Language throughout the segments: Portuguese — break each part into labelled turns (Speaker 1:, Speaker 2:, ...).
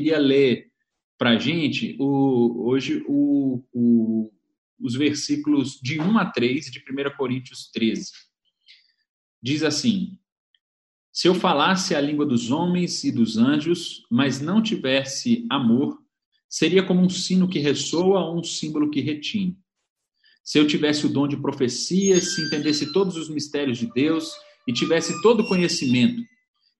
Speaker 1: queria ler para a gente o, hoje o, o, os versículos de 1 a 3 de 1 Coríntios 13. Diz assim: Se eu falasse a língua dos homens e dos anjos, mas não tivesse amor, seria como um sino que ressoa ou um símbolo que retine. Se eu tivesse o dom de profecia, se entendesse todos os mistérios de Deus e tivesse todo o conhecimento,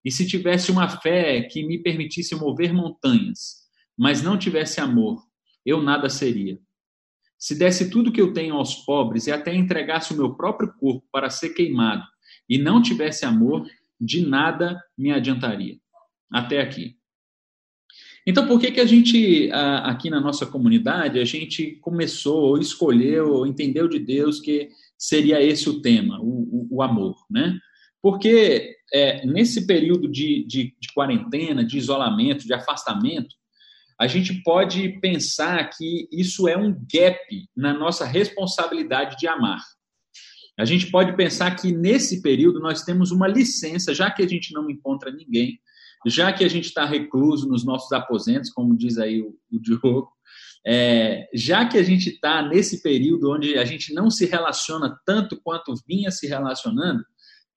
Speaker 1: e se tivesse uma fé que me permitisse mover montanhas, mas não tivesse amor, eu nada seria. Se desse tudo que eu tenho aos pobres e até entregasse o meu próprio corpo para ser queimado, e não tivesse amor, de nada me adiantaria. Até aqui. Então, por que, que a gente, aqui na nossa comunidade, a gente começou, ou escolheu, ou entendeu de Deus que seria esse o tema, o, o, o amor, né? Porque é, nesse período de, de, de quarentena, de isolamento, de afastamento, a gente pode pensar que isso é um gap na nossa responsabilidade de amar. A gente pode pensar que nesse período nós temos uma licença, já que a gente não encontra ninguém, já que a gente está recluso nos nossos aposentos, como diz aí o, o Diogo, é, já que a gente está nesse período onde a gente não se relaciona tanto quanto vinha se relacionando,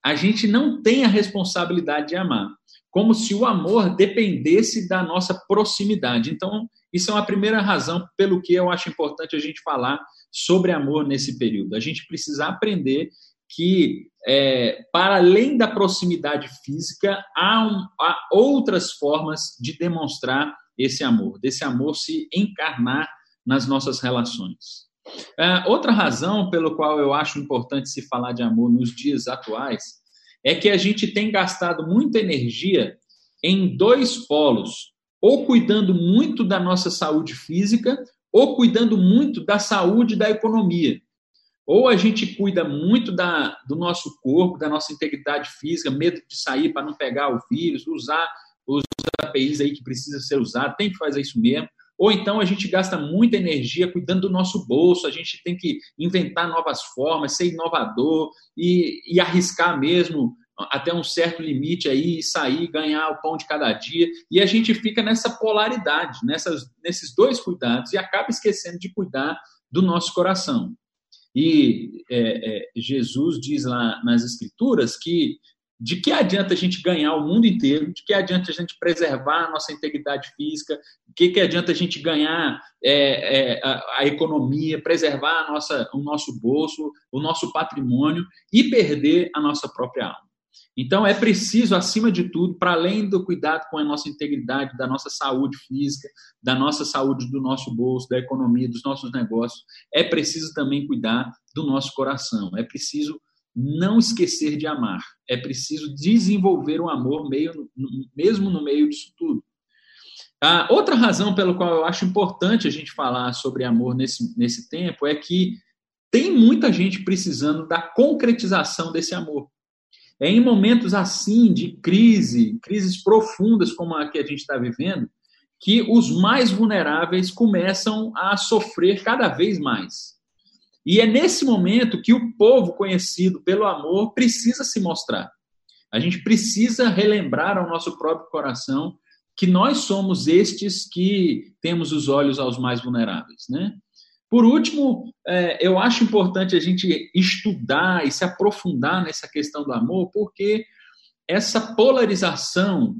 Speaker 1: a gente não tem a responsabilidade de amar, como se o amor dependesse da nossa proximidade. Então, isso é uma primeira razão pelo que eu acho importante a gente falar sobre amor nesse período. A gente precisa aprender que, é, para além da proximidade física, há, um, há outras formas de demonstrar esse amor, desse amor se encarnar nas nossas relações. É, outra razão pelo qual eu acho importante se falar de amor nos dias atuais é que a gente tem gastado muita energia em dois polos, ou cuidando muito da nossa saúde física, ou cuidando muito da saúde da economia. Ou a gente cuida muito da, do nosso corpo, da nossa integridade física, medo de sair para não pegar o vírus, usar os APIs aí que precisa ser usado, tem que fazer isso mesmo. Ou então a gente gasta muita energia cuidando do nosso bolso, a gente tem que inventar novas formas, ser inovador e, e arriscar mesmo até um certo limite aí, sair, ganhar o pão de cada dia. E a gente fica nessa polaridade, nessas, nesses dois cuidados, e acaba esquecendo de cuidar do nosso coração. E é, é, Jesus diz lá nas Escrituras que de que adianta a gente ganhar o mundo inteiro, de que adianta a gente preservar a nossa integridade física, de que, que adianta a gente ganhar é, é, a, a, economia, preservar a nossa, o nosso bolso, o nosso patrimônio e perder a nossa própria alma. Então, é preciso, acima de tudo, para além do cuidado com a nossa integridade, da nossa saúde física, da nossa saúde do nosso bolso, da economia, dos nossos negócios, é preciso também cuidar do nosso coração. É preciso não esquecer de amar. É preciso desenvolver o amor meio, mesmo no meio disso tudo. Outra razão pela qual eu acho importante a gente falar sobre amor nesse, nesse tempo é que tem muita gente precisando da concretização desse amor. É em momentos assim de crise, crises profundas como a que a gente está vivendo, que os mais vulneráveis começam a sofrer cada vez mais. E é nesse momento que o povo conhecido pelo amor precisa se mostrar. A gente precisa relembrar ao nosso próprio coração que nós somos estes que temos os olhos aos mais vulneráveis, né? Por último, é, eu acho importante a gente estudar e se aprofundar nessa questão do amor, porque essa polarização,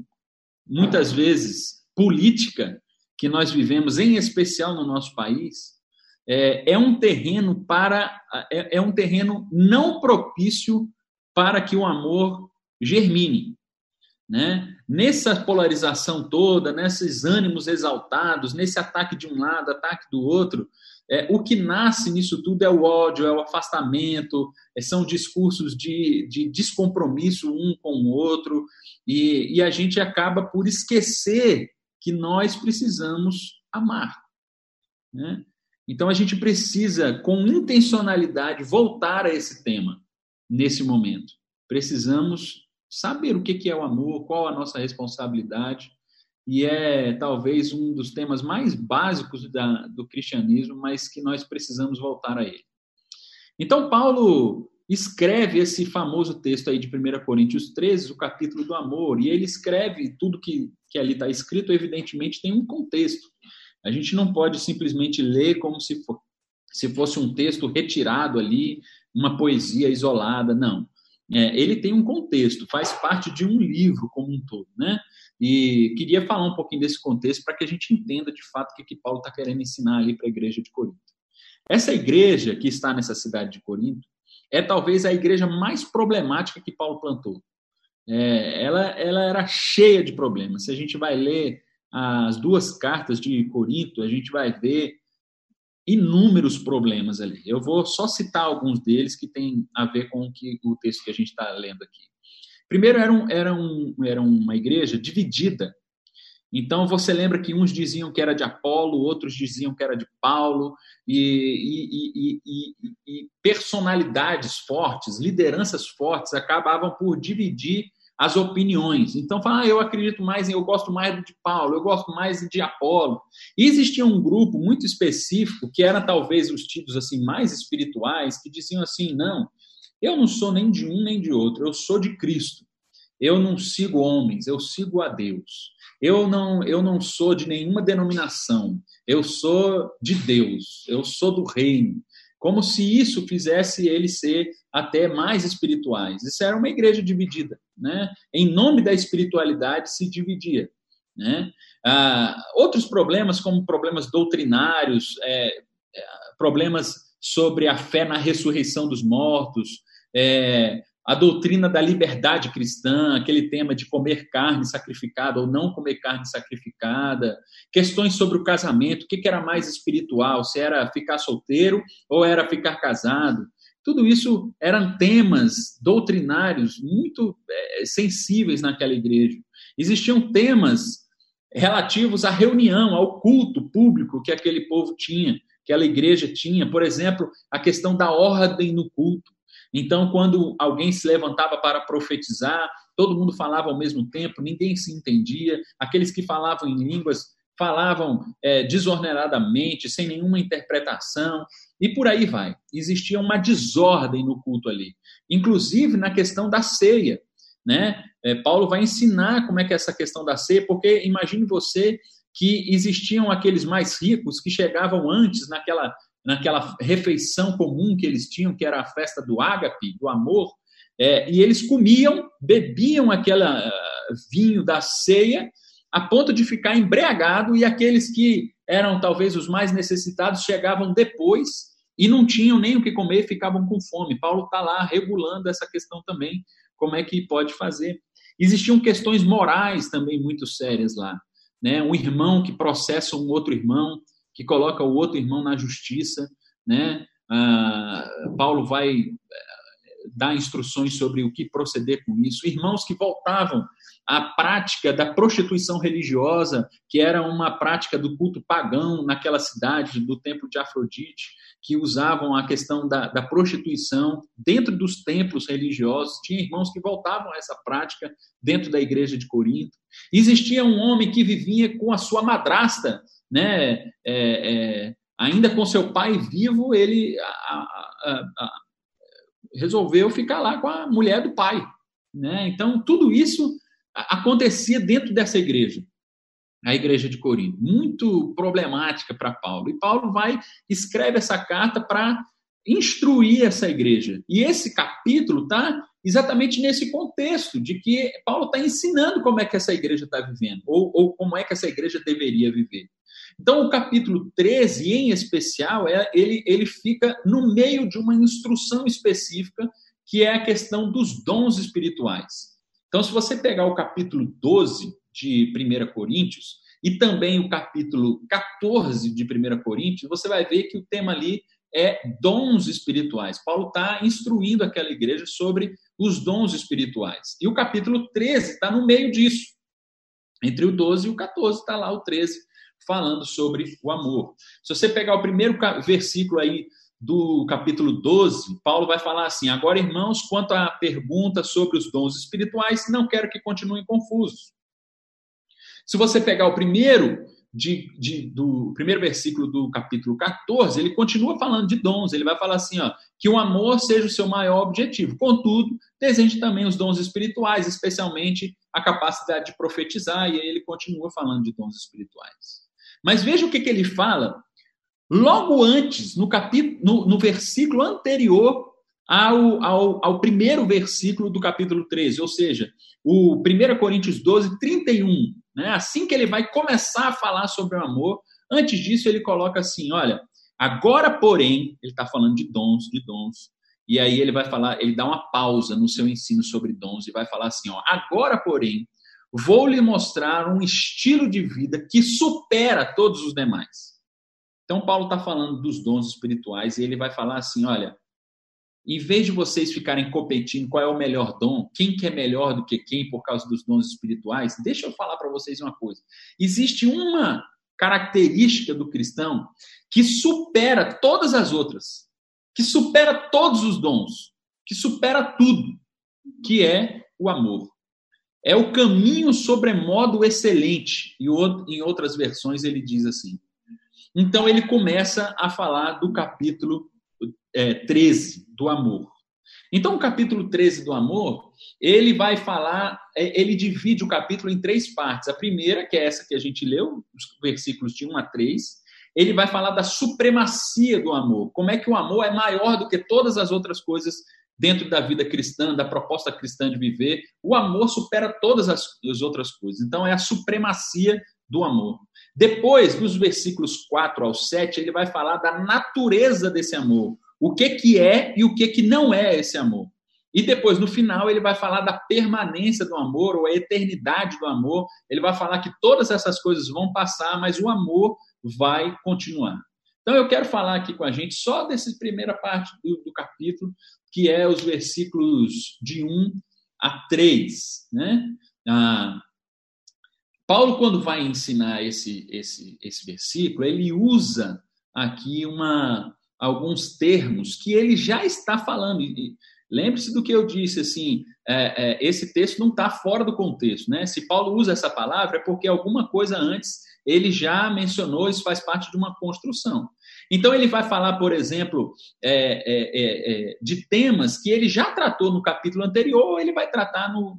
Speaker 1: muitas vezes política, que nós vivemos, em especial no nosso país, é, é um terreno para é, é um terreno não propício para que o amor germine. Né? Nessa polarização toda, nesses ânimos exaltados, nesse ataque de um lado, ataque do outro, é, o que nasce nisso tudo é o ódio, é o afastamento, é, são discursos de, de descompromisso um com o outro, e, e a gente acaba por esquecer que nós precisamos amar. Né? Então a gente precisa, com intencionalidade, voltar a esse tema nesse momento. Precisamos saber o que é o amor, qual a nossa responsabilidade e é talvez um dos temas mais básicos da, do cristianismo, mas que nós precisamos voltar a ele. Então, Paulo escreve esse famoso texto aí de 1 Coríntios 13, o capítulo do amor, e ele escreve tudo que, que ali está escrito, evidentemente, tem um contexto. A gente não pode simplesmente ler como se, for, se fosse um texto retirado ali, uma poesia isolada, não. É, ele tem um contexto, faz parte de um livro como um todo, né? E queria falar um pouquinho desse contexto para que a gente entenda de fato o que, que Paulo está querendo ensinar ali para a igreja de Corinto. Essa igreja que está nessa cidade de Corinto é talvez a igreja mais problemática que Paulo plantou. É, ela, ela era cheia de problemas. Se a gente vai ler as duas cartas de Corinto, a gente vai ver inúmeros problemas ali. Eu vou só citar alguns deles que têm a ver com o, que, o texto que a gente está lendo aqui. Primeiro, era, um, era, um, era uma igreja dividida. Então, você lembra que uns diziam que era de Apolo, outros diziam que era de Paulo, e, e, e, e personalidades fortes, lideranças fortes, acabavam por dividir as opiniões. Então, fala, ah, eu acredito mais, em, eu gosto mais de Paulo, eu gosto mais de Apolo. E existia um grupo muito específico, que era talvez os tidos assim mais espirituais, que diziam assim, não, eu não sou nem de um nem de outro, eu sou de Cristo. Eu não sigo homens, eu sigo a Deus. Eu não, eu não sou de nenhuma denominação, eu sou de Deus, eu sou do reino como se isso fizesse eles ser até mais espirituais. Isso era uma igreja dividida, né? Em nome da espiritualidade se dividia, né? Ah, outros problemas, como problemas doutrinários, é, é, problemas sobre a fé na ressurreição dos mortos, é, a doutrina da liberdade cristã, aquele tema de comer carne sacrificada ou não comer carne sacrificada, questões sobre o casamento, o que era mais espiritual, se era ficar solteiro ou era ficar casado. Tudo isso eram temas doutrinários muito é, sensíveis naquela igreja. Existiam temas relativos à reunião, ao culto público que aquele povo tinha, que aquela igreja tinha. Por exemplo, a questão da ordem no culto. Então, quando alguém se levantava para profetizar, todo mundo falava ao mesmo tempo, ninguém se entendia. Aqueles que falavam em línguas falavam é, desordenadamente, sem nenhuma interpretação, e por aí vai. Existia uma desordem no culto ali, inclusive na questão da ceia. Né? É, Paulo vai ensinar como é que é essa questão da ceia, porque imagine você que existiam aqueles mais ricos que chegavam antes naquela naquela refeição comum que eles tinham, que era a festa do ágape, do amor, é, e eles comiam, bebiam aquele uh, vinho da ceia, a ponto de ficar embriagado, e aqueles que eram talvez os mais necessitados chegavam depois e não tinham nem o que comer, ficavam com fome. Paulo está lá regulando essa questão também, como é que pode fazer. Existiam questões morais também muito sérias lá. Né? Um irmão que processa um outro irmão, que coloca o outro irmão na justiça, né? Ah, Paulo vai eh, dar instruções sobre o que proceder com isso. Irmãos que voltavam à prática da prostituição religiosa, que era uma prática do culto pagão naquela cidade, do templo de Afrodite, que usavam a questão da, da prostituição dentro dos templos religiosos. Tinha irmãos que voltavam a essa prática dentro da igreja de Corinto. Existia um homem que vivia com a sua madrasta né, é, é, ainda com seu pai vivo, ele a, a, a, resolveu ficar lá com a mulher do pai. Né? Então, tudo isso acontecia dentro dessa igreja, a igreja de Corinto, muito problemática para Paulo. E Paulo vai, escreve essa carta para instruir essa igreja. E esse capítulo está exatamente nesse contexto de que Paulo está ensinando como é que essa igreja está vivendo, ou, ou como é que essa igreja deveria viver. Então, o capítulo 13, em especial, é, ele, ele fica no meio de uma instrução específica, que é a questão dos dons espirituais. Então, se você pegar o capítulo 12 de 1 Coríntios e também o capítulo 14 de 1 Coríntios, você vai ver que o tema ali é dons espirituais. Paulo está instruindo aquela igreja sobre os dons espirituais. E o capítulo 13 está no meio disso. Entre o 12 e o 14 está lá o 13, falando sobre o amor. Se você pegar o primeiro versículo aí do capítulo 12, Paulo vai falar assim: Agora, irmãos, quanto à pergunta sobre os dons espirituais, não quero que continuem confusos. Se você pegar o primeiro de, de, do primeiro versículo do capítulo 14, ele continua falando de dons. Ele vai falar assim: ó, que o amor seja o seu maior objetivo. Contudo, deseje também os dons espirituais, especialmente a capacidade de profetizar, e aí ele continua falando de dons espirituais. Mas veja o que, que ele fala logo antes, no, capítulo, no, no versículo anterior ao, ao, ao, primeiro versículo do capítulo 13, ou seja, o 1 Coríntios 12, 31. Né? Assim que ele vai começar a falar sobre o amor, antes disso ele coloca assim: olha, agora, porém, ele está falando de dons, de dons. E aí ele vai falar, ele dá uma pausa no seu ensino sobre dons e vai falar assim: ó, agora, porém, vou lhe mostrar um estilo de vida que supera todos os demais. Então, Paulo está falando dos dons espirituais e ele vai falar assim: olha, em vez de vocês ficarem competindo qual é o melhor dom, quem que é melhor do que quem por causa dos dons espirituais, deixa eu falar para vocês uma coisa. Existe uma característica do cristão que supera todas as outras, que supera todos os dons, que supera tudo, que é o amor. É o caminho sobremodo excelente. E em outras versões ele diz assim. Então ele começa a falar do capítulo é, 13 do amor. Então, o capítulo 13 do amor, ele vai falar, é, ele divide o capítulo em três partes. A primeira, que é essa que a gente leu, os versículos de 1 a 3, ele vai falar da supremacia do amor. Como é que o amor é maior do que todas as outras coisas dentro da vida cristã, da proposta cristã de viver. O amor supera todas as, as outras coisas. Então, é a supremacia do amor. Depois, dos versículos 4 ao 7, ele vai falar da natureza desse amor o que, que é e o que, que não é esse amor. E depois, no final, ele vai falar da permanência do amor, ou a eternidade do amor. Ele vai falar que todas essas coisas vão passar, mas o amor vai continuar. Então, eu quero falar aqui com a gente só dessa primeira parte do, do capítulo, que é os versículos de 1 a 3. Né? Ah, Paulo, quando vai ensinar esse, esse, esse versículo, ele usa aqui uma, alguns termos que ele já está falando. Lembre-se do que eu disse, assim, é, é, esse texto não está fora do contexto, né? Se Paulo usa essa palavra é porque alguma coisa antes ele já mencionou, isso faz parte de uma construção. Então ele vai falar, por exemplo, é, é, é de temas que ele já tratou no capítulo anterior, ele vai tratar no,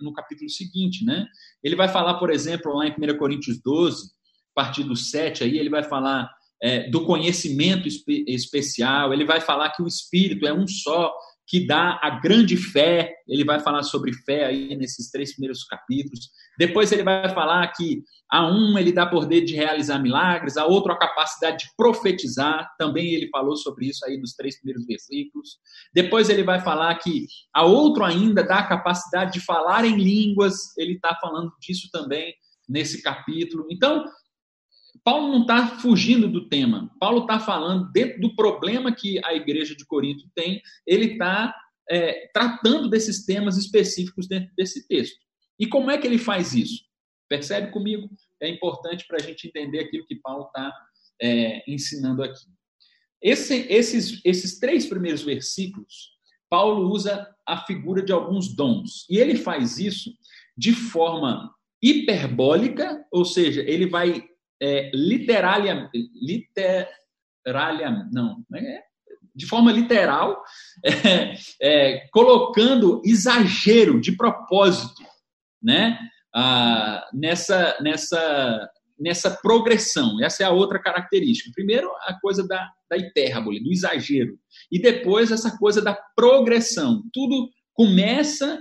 Speaker 1: no capítulo seguinte, né? Ele vai falar, por exemplo, lá em 1 Coríntios 12, a partir do 7, aí ele vai falar é, do conhecimento espe especial, ele vai falar que o Espírito é um só, que dá a grande fé, ele vai falar sobre fé aí nesses três primeiros capítulos. Depois ele vai falar que a um ele dá poder de realizar milagres, a outro a capacidade de profetizar, também ele falou sobre isso aí nos três primeiros versículos. Depois ele vai falar que a outro ainda dá a capacidade de falar em línguas, ele está falando disso também nesse capítulo. Então, Paulo não está fugindo do tema. Paulo está falando dentro do problema que a igreja de Corinto tem, ele está é, tratando desses temas específicos dentro desse texto. E como é que ele faz isso? Percebe comigo? É importante para a gente entender aquilo que Paulo está é, ensinando aqui. Esse, esses, esses três primeiros versículos, Paulo usa a figura de alguns dons. E ele faz isso de forma hiperbólica, ou seja, ele vai é, literalia, não, é, de forma literal, é, é, colocando exagero de propósito, né? Ah, nessa, nessa, nessa progressão. Essa é a outra característica. Primeiro, a coisa da, da hipérbole, do exagero. E depois, essa coisa da progressão. Tudo começa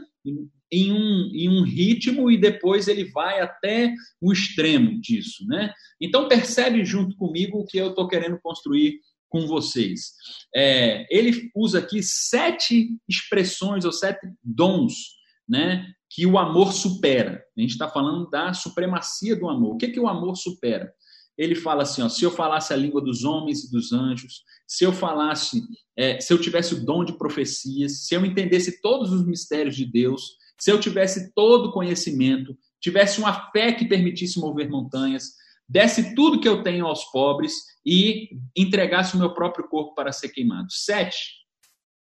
Speaker 1: em um, em um ritmo e depois ele vai até o extremo disso, né? Então percebe junto comigo o que eu estou querendo construir com vocês. É, ele usa aqui sete expressões ou sete dons, né? Que o amor supera. A gente está falando da supremacia do amor. O que, que o amor supera? Ele fala assim: ó, se eu falasse a língua dos homens e dos anjos, se eu falasse, é, se eu tivesse o dom de profecias, se eu entendesse todos os mistérios de Deus, se eu tivesse todo o conhecimento, tivesse uma fé que permitisse mover montanhas, desse tudo que eu tenho aos pobres e entregasse o meu próprio corpo para ser queimado. Sete.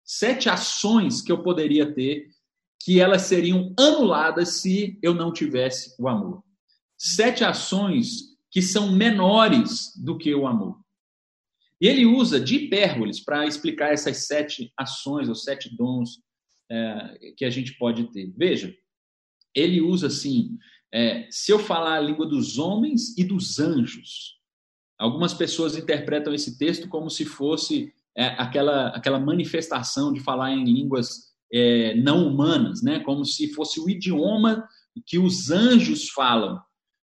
Speaker 1: Sete ações que eu poderia ter que elas seriam anuladas se eu não tivesse o amor. Sete ações que são menores do que o amor. E ele usa de hipérboles para explicar essas sete ações, ou sete dons é, que a gente pode ter. Veja, ele usa assim: é, se eu falar a língua dos homens e dos anjos. Algumas pessoas interpretam esse texto como se fosse é, aquela, aquela manifestação de falar em línguas é, não humanas, né? como se fosse o idioma que os anjos falam.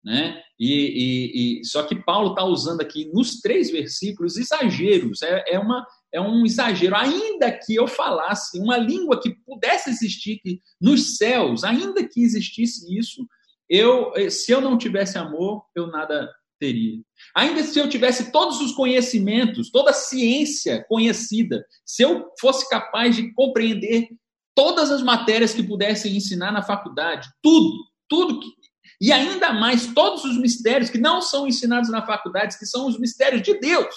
Speaker 1: Né? E, e, e só que Paulo está usando aqui nos três versículos exageros, é, é, uma, é um exagero. Ainda que eu falasse uma língua que pudesse existir que, nos céus, ainda que existisse isso, eu, se eu não tivesse amor, eu nada teria. Ainda se eu tivesse todos os conhecimentos, toda a ciência conhecida, se eu fosse capaz de compreender todas as matérias que pudessem ensinar na faculdade, tudo, tudo que, e ainda mais todos os mistérios que não são ensinados na faculdade, que são os mistérios de Deus.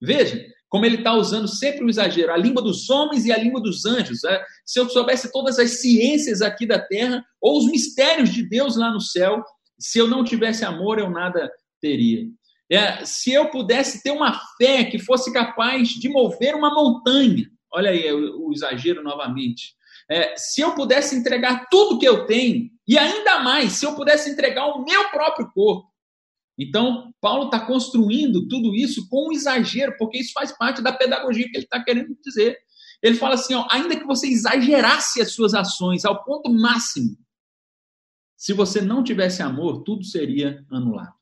Speaker 1: Veja como ele está usando sempre o exagero, a língua dos homens e a língua dos anjos. Né? Se eu soubesse todas as ciências aqui da terra, ou os mistérios de Deus lá no céu, se eu não tivesse amor, eu nada teria. É, se eu pudesse ter uma fé que fosse capaz de mover uma montanha, olha aí o, o exagero novamente. É, se eu pudesse entregar tudo que eu tenho, e ainda mais, se eu pudesse entregar o meu próprio corpo. Então, Paulo está construindo tudo isso com um exagero, porque isso faz parte da pedagogia que ele está querendo dizer. Ele fala assim: ó, ainda que você exagerasse as suas ações ao ponto máximo, se você não tivesse amor, tudo seria anulado.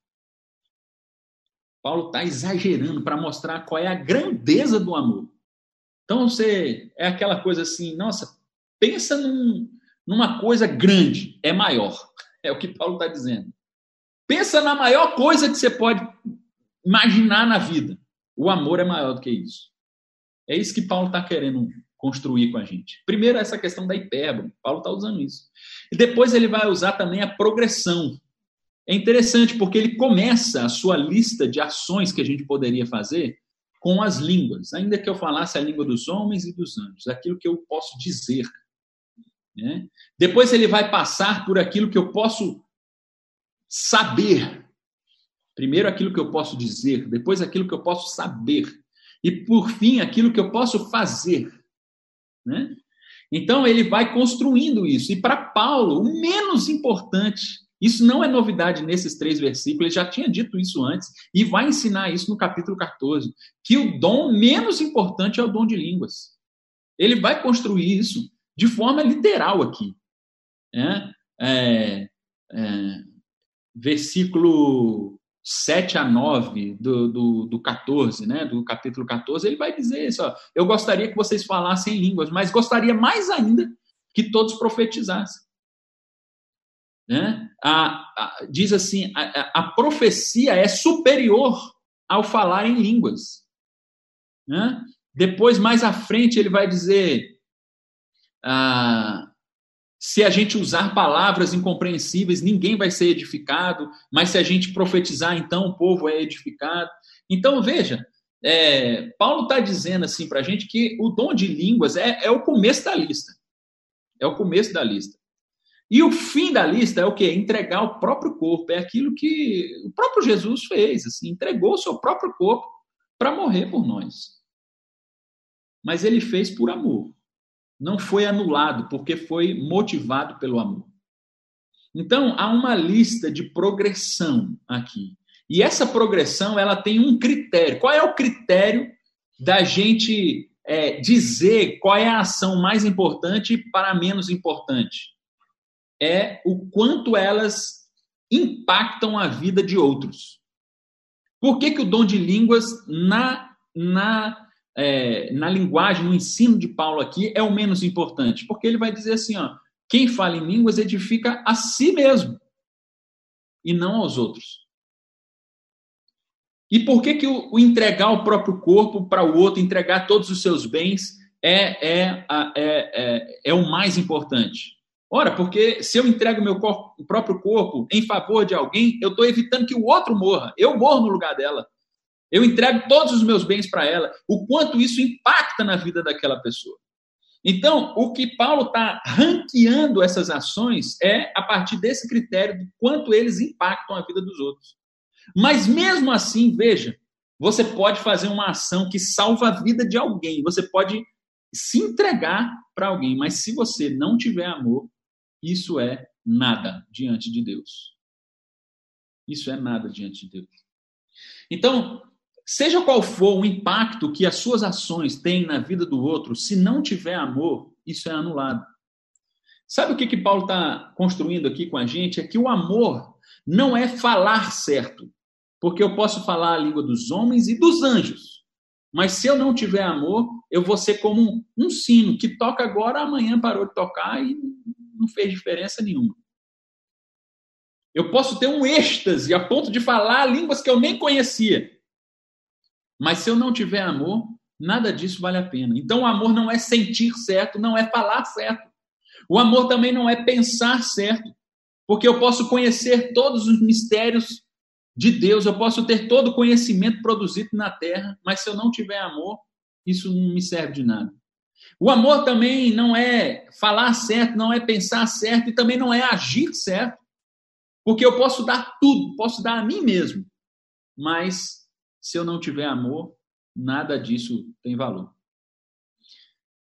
Speaker 1: Paulo está exagerando para mostrar qual é a grandeza do amor. Então, você é aquela coisa assim, nossa, Pensa num, numa coisa grande, é maior. É o que Paulo está dizendo. Pensa na maior coisa que você pode imaginar na vida. O amor é maior do que isso. É isso que Paulo está querendo construir com a gente. Primeiro, essa questão da hipérbole. Paulo está usando isso. E depois ele vai usar também a progressão. É interessante porque ele começa a sua lista de ações que a gente poderia fazer com as línguas. Ainda que eu falasse a língua dos homens e dos anjos, aquilo que eu posso dizer né? Depois ele vai passar por aquilo que eu posso saber. Primeiro aquilo que eu posso dizer, depois aquilo que eu posso saber. E por fim aquilo que eu posso fazer. Né? Então ele vai construindo isso. E para Paulo, o menos importante, isso não é novidade nesses três versículos, ele já tinha dito isso antes, e vai ensinar isso no capítulo 14, que o dom menos importante é o dom de línguas. Ele vai construir isso de forma literal aqui. Né? É, é, versículo 7 a 9 do, do, do 14, né? do capítulo 14, ele vai dizer isso: ó, eu gostaria que vocês falassem línguas, mas gostaria mais ainda que todos profetizassem. Né? A, a, diz assim: a, a, profecia é superior ao falar em línguas. Né? Depois, mais à frente, ele vai dizer: ah, se a gente usar palavras incompreensíveis, ninguém vai ser edificado, mas se a gente profetizar, então o povo é edificado. Então, veja, é, Paulo está dizendo assim para a gente que o dom de línguas é, é o começo da lista. É o começo da lista. E o fim da lista é o quê? Entregar o próprio corpo. É aquilo que o próprio Jesus fez, assim, entregou o seu próprio corpo para morrer por nós. Mas ele fez por amor não foi anulado, porque foi motivado pelo amor. Então, há uma lista de progressão aqui. E essa progressão, ela tem um critério. Qual é o critério da gente é, dizer qual é a ação mais importante para a menos importante? É o quanto elas impactam a vida de outros. Por que, que o dom de línguas na, na é, na linguagem, no ensino de Paulo aqui, é o menos importante, porque ele vai dizer assim: ó, quem fala em línguas edifica a si mesmo e não aos outros. E por que, que o, o entregar o próprio corpo para o outro, entregar todos os seus bens, é, é, é, é, é o mais importante? Ora, porque se eu entrego meu corpo, próprio corpo em favor de alguém, eu estou evitando que o outro morra. Eu morro no lugar dela. Eu entrego todos os meus bens para ela, o quanto isso impacta na vida daquela pessoa. Então, o que Paulo está ranqueando essas ações é a partir desse critério de quanto eles impactam a vida dos outros. Mas mesmo assim, veja, você pode fazer uma ação que salva a vida de alguém, você pode se entregar para alguém, mas se você não tiver amor, isso é nada diante de Deus. Isso é nada diante de Deus. Então, seja qual for o impacto que as suas ações têm na vida do outro, se não tiver amor, isso é anulado. Sabe o que, que Paulo está construindo aqui com a gente? É que o amor não é falar certo, porque eu posso falar a língua dos homens e dos anjos. Mas se eu não tiver amor, eu vou ser como um, um sino que toca agora, amanhã parou de tocar e não fez diferença nenhuma. Eu posso ter um êxtase a ponto de falar línguas que eu nem conhecia. Mas se eu não tiver amor, nada disso vale a pena. Então o amor não é sentir certo, não é falar certo. O amor também não é pensar certo, porque eu posso conhecer todos os mistérios de Deus, eu posso ter todo o conhecimento produzido na terra, mas se eu não tiver amor, isso não me serve de nada. O amor também não é falar certo, não é pensar certo e também não é agir certo. Porque eu posso dar tudo, posso dar a mim mesmo, mas se eu não tiver amor, nada disso tem valor.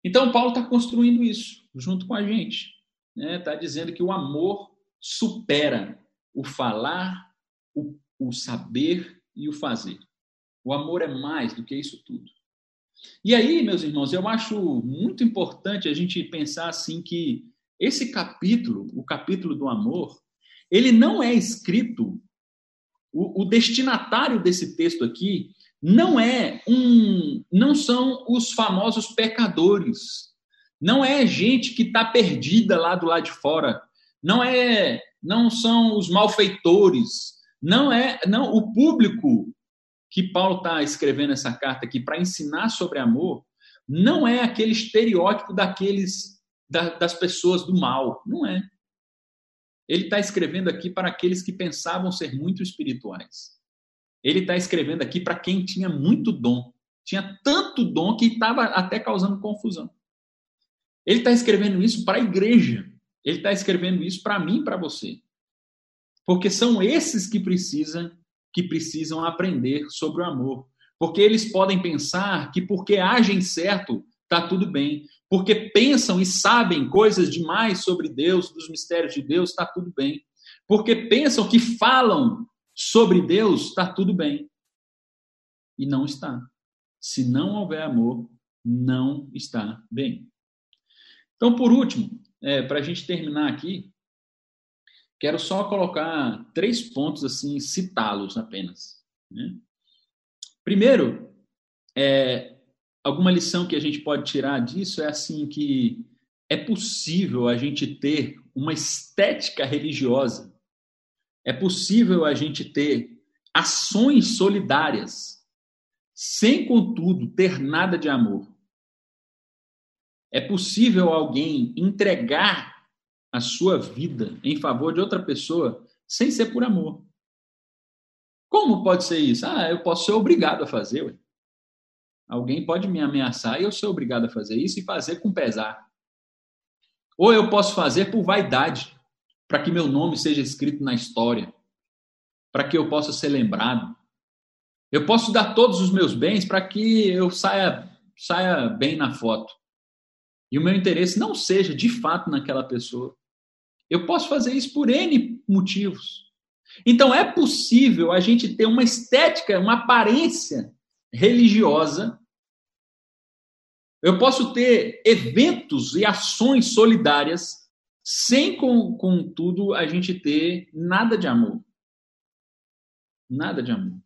Speaker 1: Então, Paulo está construindo isso junto com a gente. Está né? Tá dizendo que o amor supera o falar, o, o saber e o fazer. O amor é mais do que isso tudo. E aí, meus irmãos, eu acho muito importante a gente pensar assim que esse capítulo, o capítulo do amor, ele não é escrito, o, o destinatário desse texto aqui não é um, não são os famosos pecadores, não é gente que está perdida lá do lado de fora, não é, não são os malfeitores, não é, não o público que Paulo está escrevendo essa carta aqui para ensinar sobre amor, não é aquele estereótipo daqueles da, das pessoas do mal, não é. Ele está escrevendo aqui para aqueles que pensavam ser muito espirituais. Ele está escrevendo aqui para quem tinha muito dom. Tinha tanto dom que estava até causando confusão. Ele está escrevendo isso para a igreja. Ele está escrevendo isso para mim para você. Porque são esses que precisam, que precisam aprender sobre o amor. Porque eles podem pensar que porque agem certo, está tudo bem. Porque pensam e sabem coisas demais sobre Deus, dos mistérios de Deus, está tudo bem. Porque pensam que falam sobre Deus, está tudo bem. E não está. Se não houver amor, não está bem. Então, por último, é, para a gente terminar aqui, quero só colocar três pontos assim, citá-los apenas. Né? Primeiro, é, alguma lição que a gente pode tirar disso é assim que é possível a gente ter uma estética religiosa é possível a gente ter ações solidárias sem, contudo, ter nada de amor. É possível alguém entregar a sua vida em favor de outra pessoa sem ser por amor. Como pode ser isso? Ah, eu posso ser obrigado a fazer. Ué. Alguém pode me ameaçar e eu sou obrigado a fazer isso e fazer com pesar. Ou eu posso fazer por vaidade para que meu nome seja escrito na história, para que eu possa ser lembrado. Eu posso dar todos os meus bens para que eu saia, saia bem na foto. E o meu interesse não seja de fato naquela pessoa. Eu posso fazer isso por N motivos. Então é possível a gente ter uma estética, uma aparência religiosa. Eu posso ter eventos e ações solidárias sem, contudo, a gente ter nada de amor. Nada de amor.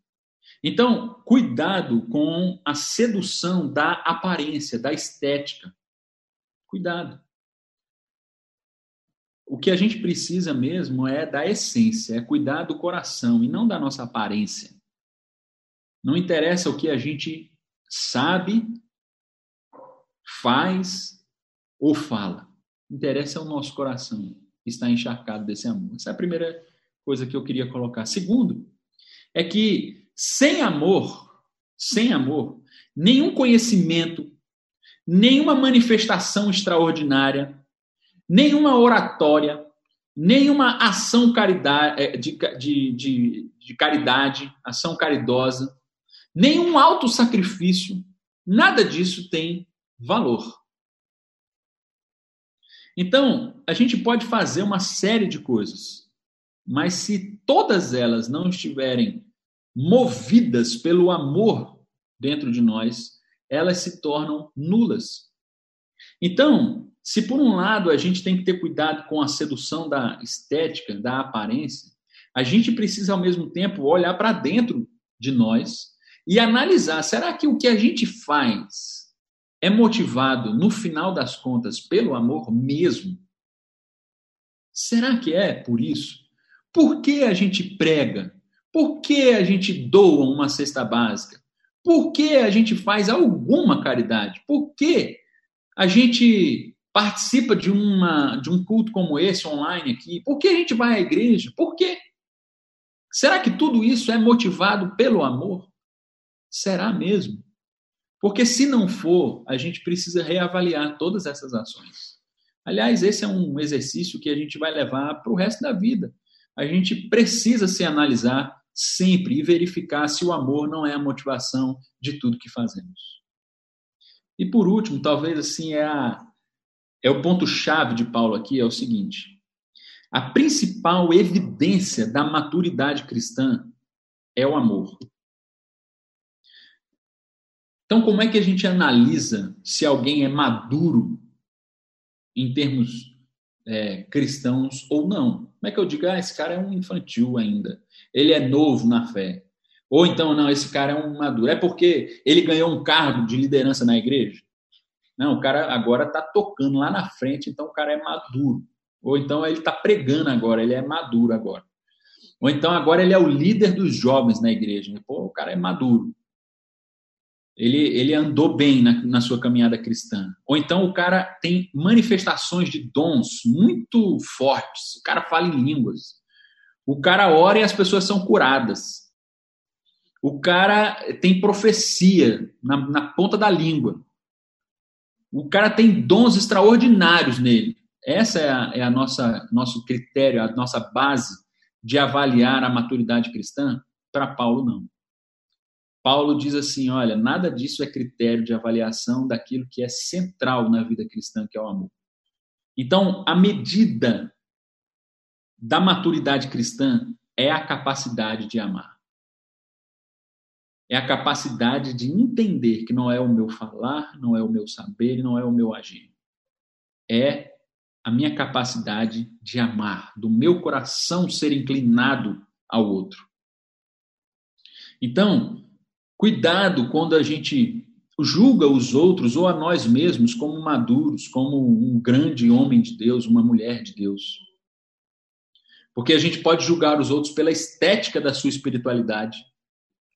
Speaker 1: Então, cuidado com a sedução da aparência, da estética. Cuidado. O que a gente precisa mesmo é da essência, é cuidar do coração e não da nossa aparência. Não interessa o que a gente sabe, faz ou fala interessa é o nosso coração estar encharcado desse amor. Essa é a primeira coisa que eu queria colocar. Segundo, é que sem amor, sem amor, nenhum conhecimento, nenhuma manifestação extraordinária, nenhuma oratória, nenhuma ação caridade, é, de, de, de, de caridade, ação caridosa, nenhum autossacrifício, nada disso tem valor. Então, a gente pode fazer uma série de coisas, mas se todas elas não estiverem movidas pelo amor dentro de nós, elas se tornam nulas. Então, se por um lado a gente tem que ter cuidado com a sedução da estética, da aparência, a gente precisa ao mesmo tempo olhar para dentro de nós e analisar: será que o que a gente faz é motivado, no final das contas, pelo amor mesmo? Será que é por isso? Por que a gente prega? Por que a gente doa uma cesta básica? Por que a gente faz alguma caridade? Por que a gente participa de, uma, de um culto como esse online aqui? Por que a gente vai à igreja? Por quê? Será que tudo isso é motivado pelo amor? Será mesmo? Porque se não for, a gente precisa reavaliar todas essas ações. Aliás, esse é um exercício que a gente vai levar para o resto da vida. A gente precisa se analisar sempre e verificar se o amor não é a motivação de tudo que fazemos. E por último, talvez assim é a é o ponto chave de Paulo aqui é o seguinte: a principal evidência da maturidade cristã é o amor. Então, como é que a gente analisa se alguém é maduro em termos é, cristãos ou não? Como é que eu digo, ah, esse cara é um infantil ainda, ele é novo na fé? Ou então, não, esse cara é um maduro. É porque ele ganhou um cargo de liderança na igreja? Não, o cara agora está tocando lá na frente, então o cara é maduro. Ou então ele está pregando agora, ele é maduro agora. Ou então agora ele é o líder dos jovens na igreja. Pô, o cara é maduro. Ele, ele andou bem na, na sua caminhada cristã. Ou então o cara tem manifestações de dons muito fortes. O cara fala em línguas. O cara ora e as pessoas são curadas. O cara tem profecia na, na ponta da língua. O cara tem dons extraordinários nele. Essa é a, é a nossa nosso critério, a nossa base de avaliar a maturidade cristã. Para Paulo, não. Paulo diz assim: olha, nada disso é critério de avaliação daquilo que é central na vida cristã, que é o amor. Então, a medida da maturidade cristã é a capacidade de amar. É a capacidade de entender que não é o meu falar, não é o meu saber, não é o meu agir. É a minha capacidade de amar, do meu coração ser inclinado ao outro. Então, cuidado quando a gente julga os outros ou a nós mesmos como maduros, como um grande homem de Deus, uma mulher de Deus. Porque a gente pode julgar os outros pela estética da sua espiritualidade.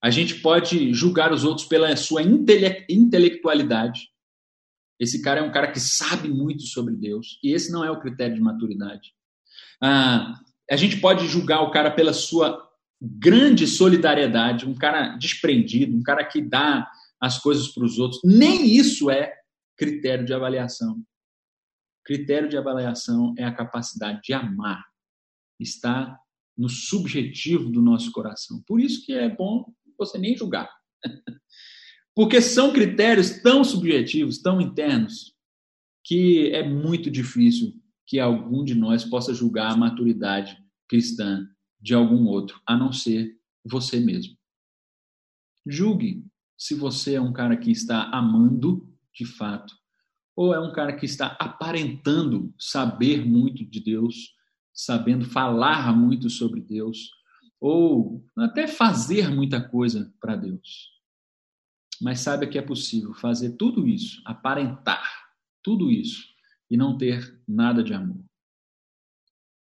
Speaker 1: A gente pode julgar os outros pela sua intele intelectualidade. Esse cara é um cara que sabe muito sobre Deus, e esse não é o critério de maturidade. Ah, a gente pode julgar o cara pela sua grande solidariedade, um cara desprendido, um cara que dá as coisas para os outros. Nem isso é critério de avaliação. Critério de avaliação é a capacidade de amar. Está no subjetivo do nosso coração. Por isso que é bom você nem julgar. Porque são critérios tão subjetivos, tão internos, que é muito difícil que algum de nós possa julgar a maturidade cristã de algum outro, a não ser você mesmo. Julgue se você é um cara que está amando de fato, ou é um cara que está aparentando saber muito de Deus, sabendo falar muito sobre Deus, ou até fazer muita coisa para Deus mas saiba que é possível fazer tudo isso, aparentar tudo isso e não ter nada de amor.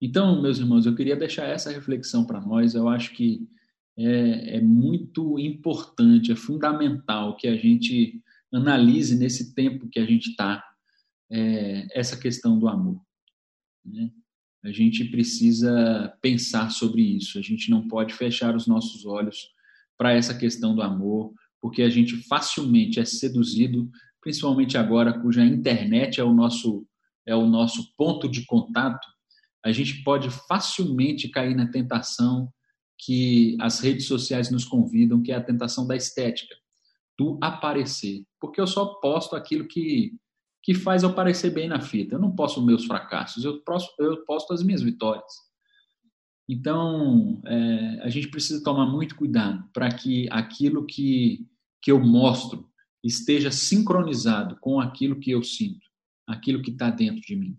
Speaker 1: Então, meus irmãos, eu queria deixar essa reflexão para nós. Eu acho que é, é, muito importante, é fundamental que a gente analise nesse tempo que a gente está é, essa questão do amor. Né? A gente precisa pensar sobre isso. A gente não pode fechar os nossos olhos para essa questão do amor, porque a gente facilmente é seduzido, principalmente agora cuja internet é o nosso é o nosso ponto de contato, a gente pode facilmente cair na tentação que as redes sociais nos convidam, que é a tentação da estética, do aparecer. Porque eu só posto aquilo que, que faz eu parecer bem na fita. Eu não posto meus fracassos, eu posto, eu posto as minhas vitórias. Então, é, a gente precisa tomar muito cuidado para que aquilo que, que eu mostro esteja sincronizado com aquilo que eu sinto, aquilo que está dentro de mim.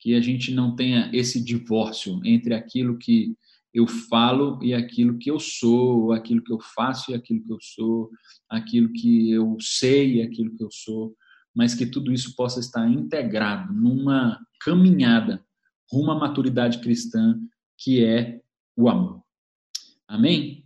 Speaker 1: Que a gente não tenha esse divórcio entre aquilo que eu falo e aquilo que eu sou, aquilo que eu faço e aquilo que eu sou, aquilo que eu sei e aquilo que eu sou, mas que tudo isso possa estar integrado numa caminhada rumo à maturidade cristã, que é o amor. Amém?